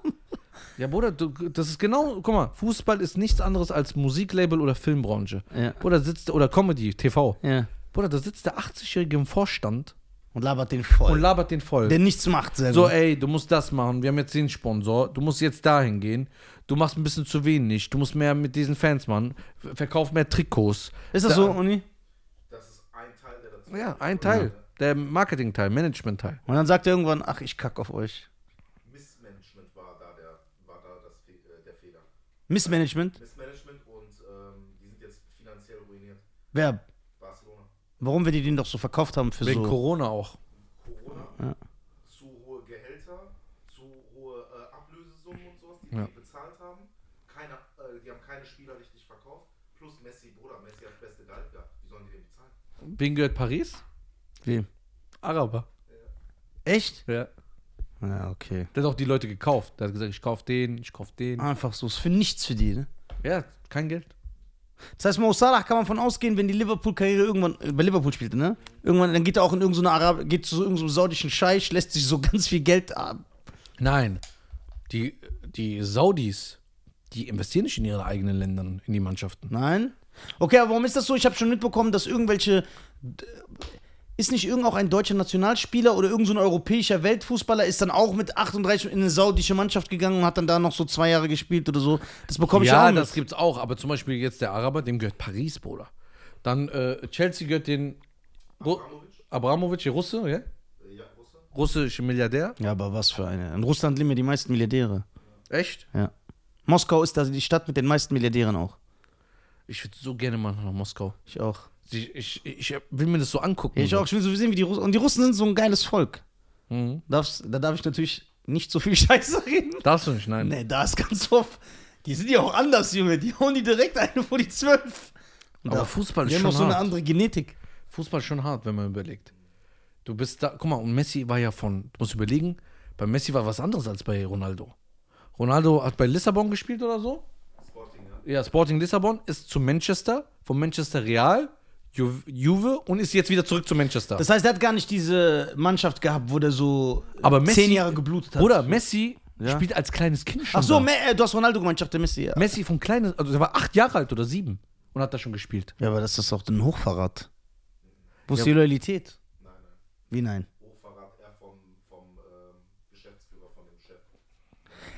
Ja, Bruder, du, das ist genau, guck mal, Fußball ist nichts anderes als Musiklabel oder Filmbranche. Ja. Oder sitzt, oder Comedy, TV. Ja. Bruder, da sitzt der 80-Jährige im Vorstand Und labert den voll. und labert den voll. der nichts macht selber. so, ey, du musst das machen, wir haben jetzt den Sponsor, du musst jetzt dahin gehen, du machst ein bisschen zu wenig, du musst mehr mit diesen Fans machen, Ver- verkauf mehr Trikots. ist das Da- so, Uni? Das ist ein Teil, der dazu Ja, ein Teil, der Marketing-Teil, Management-Teil. Und dann sagt er irgendwann, ach, ich kack auf euch. Missmanagement war da der, war da das, Fe- äh, der Fehler. Missmanagement? Missmanagement und ähm, die sind jetzt finanziell ruiniert. Wer? Barcelona. Warum wir die den doch so verkauft haben für Wegen so. Corona auch. Corona, zu hohe Gehälter, zu hohe äh, Ablösesummen und sowas, die Ja. die bezahlt haben. Keine, äh, die haben keine Spieler richtig verkauft. Plus Messi, Bruder, Messi hat beste Gehalt gehabt. Wie sollen die den bezahlen? Wem gehört Paris? Wem? Araber. Echt? Ja. Ja, okay. Der hat auch die Leute gekauft. Der hat gesagt, ich kauf den, ich kauf den. Einfach so, ist für nichts für die, ne? Ja, kein Geld. Das heißt, Mo Salah kann man von ausgehen, wenn die Liverpool-Karriere irgendwann, äh, bei Liverpool spielte, ne? Irgendwann, dann geht er auch in irgendeine Arab, geht zu irgendeinem saudischen Scheich, lässt sich so ganz viel Geld ab. Nein. Die, die Saudis, die investieren nicht in ihre eigenen Ländern, in die Mannschaften. Nein? Okay, aber warum ist das so? Ich habe schon mitbekommen, dass irgendwelche. Ist nicht irgend auch ein deutscher Nationalspieler oder irgendein so ein europäischer Weltfußballer ist dann auch mit 38 in eine saudische Mannschaft gegangen und hat dann da noch so zwei Jahre gespielt oder so? Das bekomme ich ja, auch mit. das gibt's auch. Aber zum Beispiel jetzt der Araber, dem gehört Paris, Bruder. Dann äh, Chelsea gehört den Ru Abramovic, Abramovic, der Russe, ja? ja, Russe. Russische Milliardär. Ja, aber was für eine. In Russland leben ja die meisten Milliardäre. Echt? Ja. Moskau ist da die Stadt mit den meisten Milliardären auch. Ich würde so gerne mal nach Moskau. Ich auch. Ich, ich, ich will mir das so angucken. Ja, ich auch. Ich will so sehen, wie die Russen. Und die Russen sind so ein geiles Volk. Mhm. Darf's, da darf ich natürlich nicht so viel Scheiße reden. Darfst du nicht, nein. Nee, da ist ganz oft. Die sind ja auch anders, Junge. Die hauen die direkt eine vor die zwölf. Und Aber da- Fußball ist die haben schon noch so eine hart. andere Genetik. Fußball ist schon hart, wenn man überlegt. Du bist da, guck mal, und Messi war ja von, du musst überlegen, bei Messi war was anderes als bei Ronaldo. Ronaldo hat bei Lissabon gespielt oder so. Sporting, ja. Ja, Sporting Lissabon ist zu Manchester, von Manchester Real, Ju Juve und ist jetzt wieder zurück zu Manchester. Das heißt, er hat gar nicht diese Mannschaft gehabt, wo der so Aber Messi- zehn Jahre geblutet hat. Bruder, Messi Ja. spielt als kleines Kind schon. Ach so, da. Me äh, du hast Ronaldo gemeint, ich dachte Messi. Ja. Messi von kleines, also der war acht Jahre alt oder sieben und hat da schon gespielt. ja, aber das ist doch ein Hochverrat. Wo ist Ja. die Loyalität? Nein, nein. Wie nein? Hochverrat er vom, vom ähm, Geschäftsführer, von dem Chef.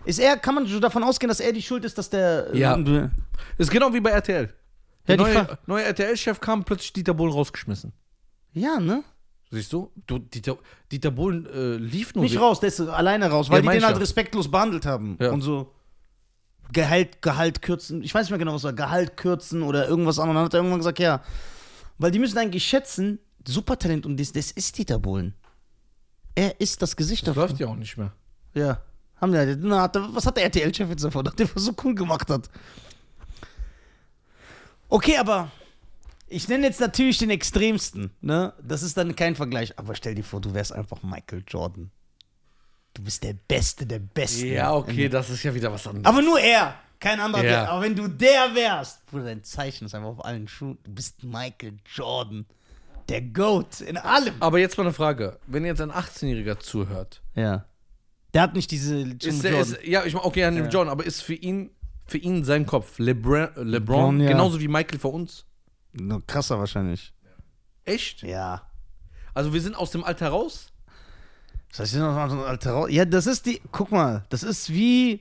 Ist er, kann man so davon ausgehen, dass er die Schuld ist, dass der. Ja. äh, Ist genau wie bei RTL. Der die neue, neue RTL-Chef kam plötzlich Dieter Bohlen rausgeschmissen. ja, ne? Siehst du? du Dieter, Dieter Bohlen äh, lief nur. Nicht raus, der ist alleine raus, weil Ja, die den halt respektlos behandelt haben. Ja. Und so Gehalt, Gehalt kürzen. Ich weiß nicht mehr genau, was war. Gehalt kürzen oder irgendwas anderes. Dann hat er irgendwann gesagt, ja. Weil die müssen eigentlich schätzen, Supertalent und das, das ist Dieter Bohlen. Er ist das Gesicht Das davon. läuft ja auch nicht mehr. Ja. Haben wir, na, hat er- was hat der RTL-Chef jetzt davon, nachdem er so cool gemacht hat? Okay, aber ich nenne jetzt natürlich den extremsten, ne? Das ist dann kein Vergleich. Aber stell dir vor, du wärst einfach Michael Jordan. Du bist der Beste der Besten. Ja, okay, das ist ja wieder was anderes. Aber nur er. Kein anderer. Ja. Aber wenn du der wärst, Bruder, dein Zeichen ist einfach auf allen Schuhen. Du bist Michael Jordan. Der Goat in allem. Aber jetzt mal eine Frage. Wenn jetzt ein 18-Jähriger zuhört, Ja. Der hat nicht diese ist der, Jordan. ist, ja, ich meine, okay, an dem John, aber ist für ihn, für ihn sein Kopf LeBron, LeBron, LeBron, ja. genauso wie Michael für uns? No, krasser wahrscheinlich. Echt? Ja. Also wir sind aus dem Alter raus? Das heißt, noch mal so ein alter Rau- Ja, das ist die. Guck mal, das ist wie.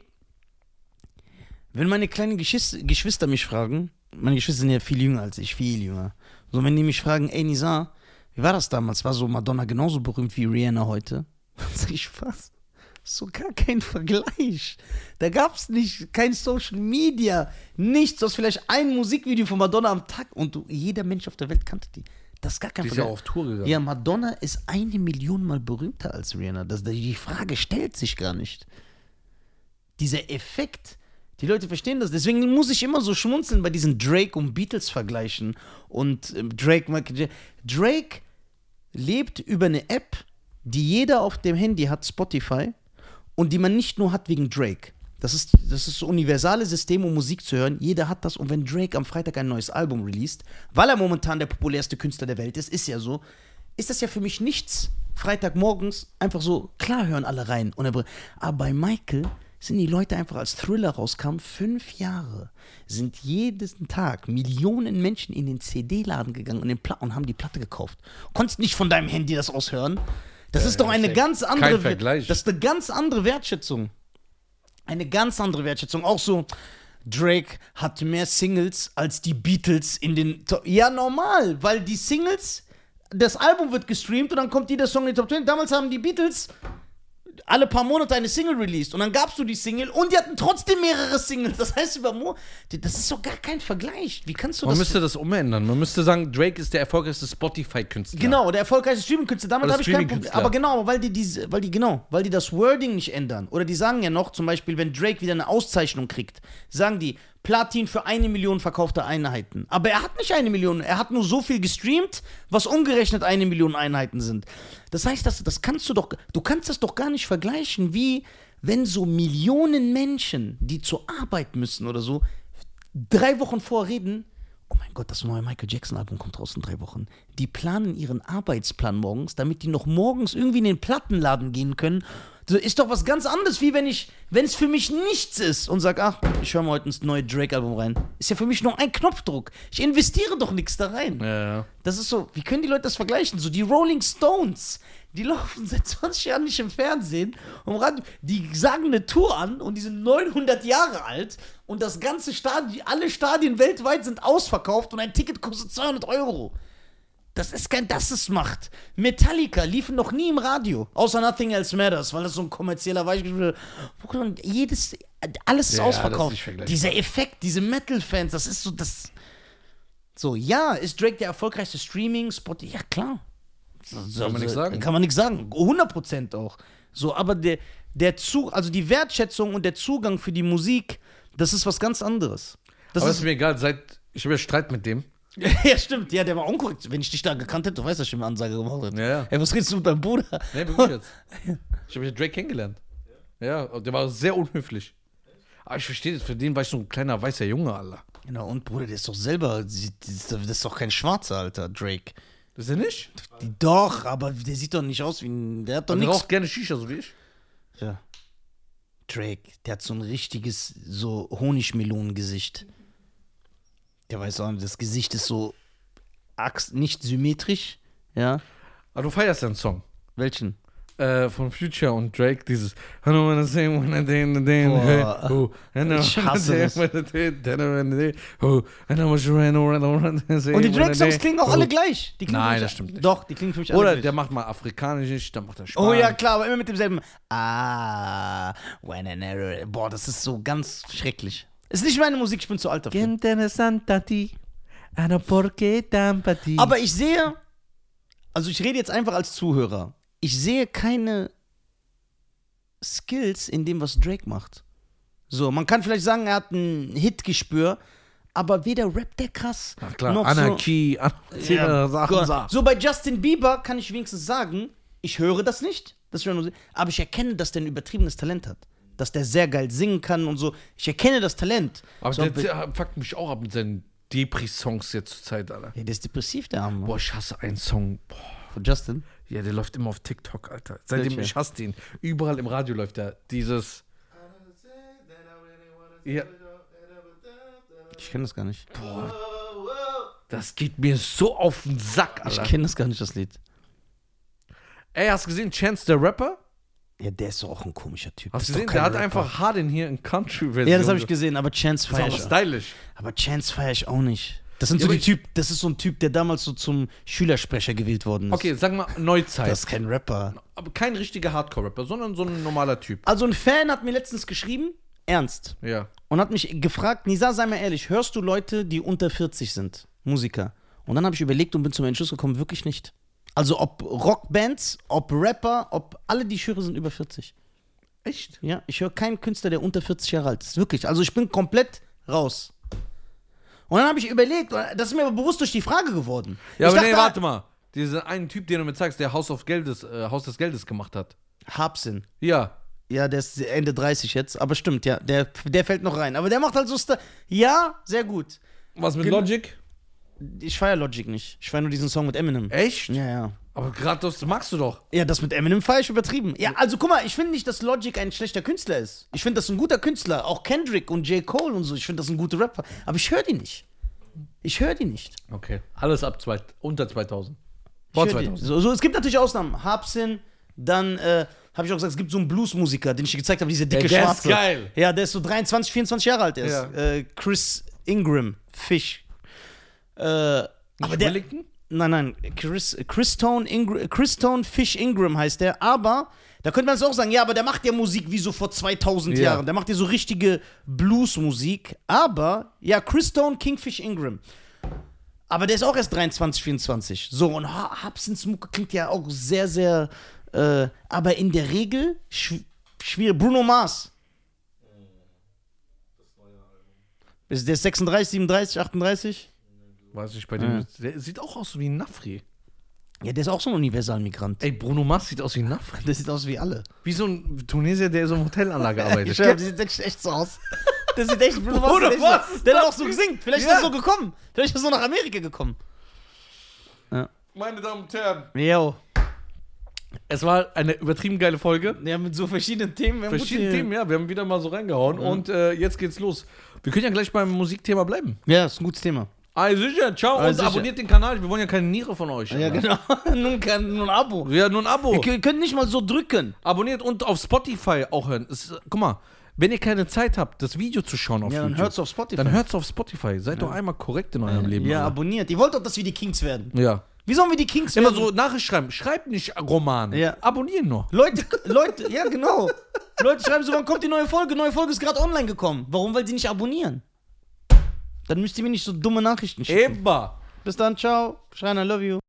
Wenn meine kleinen Geschis Geschwister mich fragen, meine Geschwister sind ja viel jünger als ich, viel jünger. So, wenn die mich fragen, ey Nisa, wie war das damals? War so Madonna genauso berühmt wie Rihanna heute? Dann sag ich, was? So gar kein Vergleich. Da gab's nicht, kein Social Media, nichts. Du hast vielleicht ein Musikvideo von Madonna am Tag und du, jeder Mensch auf der Welt kannte die. Das ist gar kein Die ist ja Vergleich. auf Tour gegangen. Ja, Madonna ist eine Million Mal berühmter als Rihanna. Das, die Frage stellt sich gar nicht. Dieser Effekt, die Leute verstehen das. Deswegen muss ich immer so schmunzeln bei diesen Drake und Beatles vergleichen. Und ähm, Drake, Michael. Drake lebt über eine App, die jeder auf dem Handy hat, Spotify, und die man nicht nur hat wegen Drake. Das ist, das ist universale System, um Musik zu hören. Jeder hat das. Und wenn Drake am Freitag ein neues Album released, weil er momentan der populärste Künstler der Welt ist, ist ja so, ist das ja für mich nichts. Freitagmorgens einfach so, klar hören alle rein. Er, aber bei Michael sind die Leute einfach als Thriller rauskam, fünf Jahre, sind jeden Tag Millionen Menschen in den CD-Laden gegangen und, und haben die Platte gekauft. Konntest nicht von deinem Handy das aushören. Das ist doch eine ganz andere Vergleich. Das ist eine ganz andere Wertschätzung. Eine ganz andere Wertschätzung. Auch so, Drake hat mehr Singles als die Beatles in den Top. Ja, normal, weil die Singles, das Album wird gestreamt und dann kommt jeder Song in die Top 10. Damals haben die Beatles alle paar Monate eine Single released und dann gabst du die Single und die hatten trotzdem mehrere Singles. Das heißt, über Mo das ist doch gar kein Vergleich. Wie kannst du Man das? müsste das umändern. Man müsste sagen, Drake ist der erfolgreichste Spotify-Künstler. Genau, der erfolgreichste Streaming-Künstler. Damit habe ich kein Problem. Aber genau, weil die diese, weil die genau, weil die das Wording nicht ändern. Oder die sagen ja noch, zum Beispiel, wenn Drake wieder eine Auszeichnung kriegt, sagen die Platin für eine Million verkaufte Einheiten. Aber er hat nicht eine Million, er hat nur so viel gestreamt, was umgerechnet eine Million Einheiten sind. Das heißt, das, das kannst du doch, du kannst das doch gar nicht vergleichen, wie wenn so Millionen Menschen, die zur Arbeit müssen oder so, drei Wochen vorreden, oh mein Gott, das neue Michael Jackson-Album kommt raus in drei Wochen. Die planen ihren Arbeitsplan morgens, damit die noch morgens irgendwie in den Plattenladen gehen können. So ist doch was ganz anderes, wie wenn ich, wenn es für mich nichts ist und sag, ach, ich höre mal heute ins neue Drake-Album rein. Ist ja für mich nur ein Knopfdruck. Ich investiere doch nichts da rein. Ja, ja. Das ist so, wie können die Leute das vergleichen? So die Rolling Stones, die laufen seit 20 Jahren nicht im Fernsehen und im Radio. Die sagen eine Tour an und die sind 900 Jahre alt und das ganze Stadion, alle Stadien weltweit sind ausverkauft und ein Ticket kostet 200 Euro. Das ist kein, das ist Macht. Metallica liefen noch nie im Radio, außer Nothing Else Matters, weil das so ein kommerzieller Weichgespiel ist. Jedes, alles ist Ja, ist ausverkauft. vergleichbar. Dieser Effekt, diese Metal-Fans, das ist so, das. So, ja, ist Drake der erfolgreichste Streaming-Spot? Ja, klar. So, Kann man nichts sagen. Kann man nichts sagen. 100% auch. So, aber der, der Zug, also die Wertschätzung und der Zugang für die Musik, das ist was ganz anderes. Das Aber ist, ist mir egal, seit. Ich habe ja Streit mit dem. ja, stimmt. Ja, der war unkorrekt. Wenn ich dich da gekannt hätte, du weißt, dass ich ihm eine Ansage gemacht hätte. Ja, ja. Ey, was redest du mit deinem Bruder? Nee, wirklich jetzt. Ich habe ja Drake kennengelernt. Ja, und der war sehr unhöflich. Aber ich verstehe das, für den war ich so ein kleiner weißer Junge, Alter. Genau, und Bruder, der ist doch selber, das ist doch kein Schwarzer, Alter, Drake. Das ist er nicht? Die, doch, aber der sieht doch nicht aus wie ein, der hat doch Und der nichts. raucht gerne Shisha, so wie ich. Ja. Drake, der hat so ein richtiges, so Honigmelonengesicht. Der weiß auch nicht, das Gesicht ist so nicht symmetrisch, Ja. Aber du feierst ja einen Song. Welchen? Äh, von Future und Drake, dieses I don't wanna say when I day in the day and hey, oh, I Ich wanna hasse say das. when I day, then I wanna day, oh, and I was ran around around and say Und die when I Drake-Songs day, klingen auch oh. alle gleich. Die klingen Nein, das stimmt nicht. Doch, die klingen für mich alle Oder gleich. der macht mal afrikanisch, dann macht er Spanisch. Oh ja, klar, aber immer mit demselben. Ah, when an error. Boah, das ist so ganz schrecklich. Ist nicht meine Musik, ich bin zu alt dafür. Aber ich sehe, also ich rede jetzt einfach als Zuhörer. Ich sehe keine Skills in dem, was Drake macht. So, man kann vielleicht sagen, er hat ein Hitgespür, aber weder rappt der krass, Na klar, noch Anarchie, so. Ja, Anarchie, Sachen, Gott. Sachen. so bei Justin Bieber kann ich wenigstens sagen, ich höre das nicht, das ist Musik, aber ich erkenne, dass der ein übertriebenes Talent hat. Dass der sehr geil singen kann und so. Ich erkenne das Talent. Aber so, der, der fuckt mich auch ab mit seinen Depri-Songs jetzt zur Zeit, Alter. ja, der ist depressiv, der Arme. Boah, ich hasse einen Song. Boah. Von Justin. Ja, der läuft immer auf TikTok, Alter. Seitdem ich hasse den. Überall im Radio läuft der. Dieses. Ja, Ich kenne das gar nicht. das geht mir so auf den Sack, Ich Alter. kenne das gar nicht, das Lied. Ey, hast du gesehen, Chance the Rapper? Ja, der ist doch auch ein komischer Typ. Hast du gesehen? Der hat Rapper. einfach Harden hier in Country-Version. Ja, das habe ich gesehen, aber Chance feier aber ich. stylisch. Aber Chance feier ich auch nicht. Das sind Ja, so die Typ, das ist so ein Typ, der damals so zum Schülersprecher gewählt worden ist. Okay, sag mal Neuzeit. Das ist kein Rapper. aber kein richtiger Hardcore-Rapper, sondern so ein normaler Typ. Also ein Fan hat mir letztens geschrieben, ernst, Ja. und hat mich gefragt, Nisa, sei mal ehrlich, hörst du Leute, die unter 40 sind, Musiker? Und dann habe ich überlegt und bin zum Entschluss gekommen, wirklich nicht. Also ob Rockbands, ob Rapper, ob alle, die ich höre, sind über 40. Echt? Ja, ich höre keinen Künstler, der unter 40 Jahre alt ist. Wirklich. Also ich bin komplett raus. Und dann habe ich überlegt, das ist mir aber bewusst durch die Frage geworden. Ja, ich aber nee, dachte, warte mal. Dieser einen Typ, den du mir zeigst, der Haus, Geldes, äh, Haus des Geldes gemacht hat. Habsin. Ja. Ja, der ist Ende 30 jetzt, aber stimmt, ja, der, der fällt noch rein. Aber der macht halt so, Sta ja, sehr gut. Was mit Logic? Ich feiere Logic nicht. Ich feiere nur diesen Song mit Eminem. Echt? Ja, ja. Aber gerade das magst du doch. Ja, das mit Eminem feiere ich übertrieben. Ja, also guck mal, ich finde nicht, dass Logic ein schlechter Künstler ist. Ich finde, das ist ein guter Künstler. Auch Kendrick und J. Cole und so. Ich finde, das sind gute Rapper. Aber ich höre die nicht. Ich höre die nicht. Okay. Alles ab zwei, unter 2000. Ich Vor hör die. 2000. So, so, es gibt natürlich Ausnahmen. Habsin, dann äh, habe ich auch gesagt, es gibt so einen Bluesmusiker, den ich dir gezeigt habe, diese dicke der ist Schwarze. geil. Ja, der ist so 23, 24 Jahre alt. Der Ja. ist. Äh, Chris Ingram, Fish. Äh, aber der, Wellington? Nein, nein, Chris, Christone, Ingr Christone Fish Ingram heißt der, aber da könnte man es auch sagen, ja, aber der macht ja Musik wie so vor 2000 Ja. Jahren. Der macht ja so richtige Bluesmusik, aber ja, Christone Kingfish Ingram. Aber der ist auch erst 23, 24. So, und Hubsons Mucke klingt ja auch sehr, sehr, äh, aber in der Regel schw schwierig. Bruno Mars. Ist der 36, 37, 38? Weiß ich bei dem. Der sieht auch aus wie ein Nafri. Ja, der ist auch so ein Universalmigrant. Ey, Bruno Mars sieht aus wie ein Nafri. Der sieht aus wie alle. Wie so ein Tunesier, der so eine Hotelanlage arbeitet. Ich schwör, der sieht echt, echt so aus. Der sieht echt, Bruno Mars Bruno Mars Der hat auch so gesingt. Vielleicht Ja. ist er so gekommen. Vielleicht ist er so nach Amerika gekommen. Meine Damen und Herren. Jo. Es war eine übertrieben geile Folge. Ja, mit so verschiedenen Themen. Wir haben Verschiedene Themen, ja. Wir haben wieder mal so reingehauen. Und äh, jetzt geht's los. Wir können ja gleich beim Musikthema bleiben. Ja, ist ein gutes Thema. Ah, sicher. Ciao. Und sicher. abonniert den Kanal. Wir wollen ja keine Niere von euch. Ja, genau. nun, kann, nun ein Abo. Ja, nur ein Abo. Ihr könnt- nicht mal so drücken. Abonniert und auf Spotify auch hören. Es, guck mal, wenn ihr keine Zeit habt, das Video zu schauen auf Ja, dann YouTube, hört's auf Spotify. dann hört's auf Spotify. Seid doch einmal korrekt in eurem Leben. Ja, Alter. abonniert. Ihr wollt doch, dass wir die Kings werden. ja. Wie sollen wir die Kings Immer werden? so Nachricht schreiben. Schreibt nicht Roman. Ja. Abonnieren nur. Leute, Leute, ja genau. Leute schreiben so, wann kommt die neue Folge? Neue Folge ist gerade online gekommen. Warum? Weil sie nicht abonnieren. Dann müsst ihr mir nicht so dumme Nachrichten schicken. Eba. Bis dann, ciao. Schreien, I love you.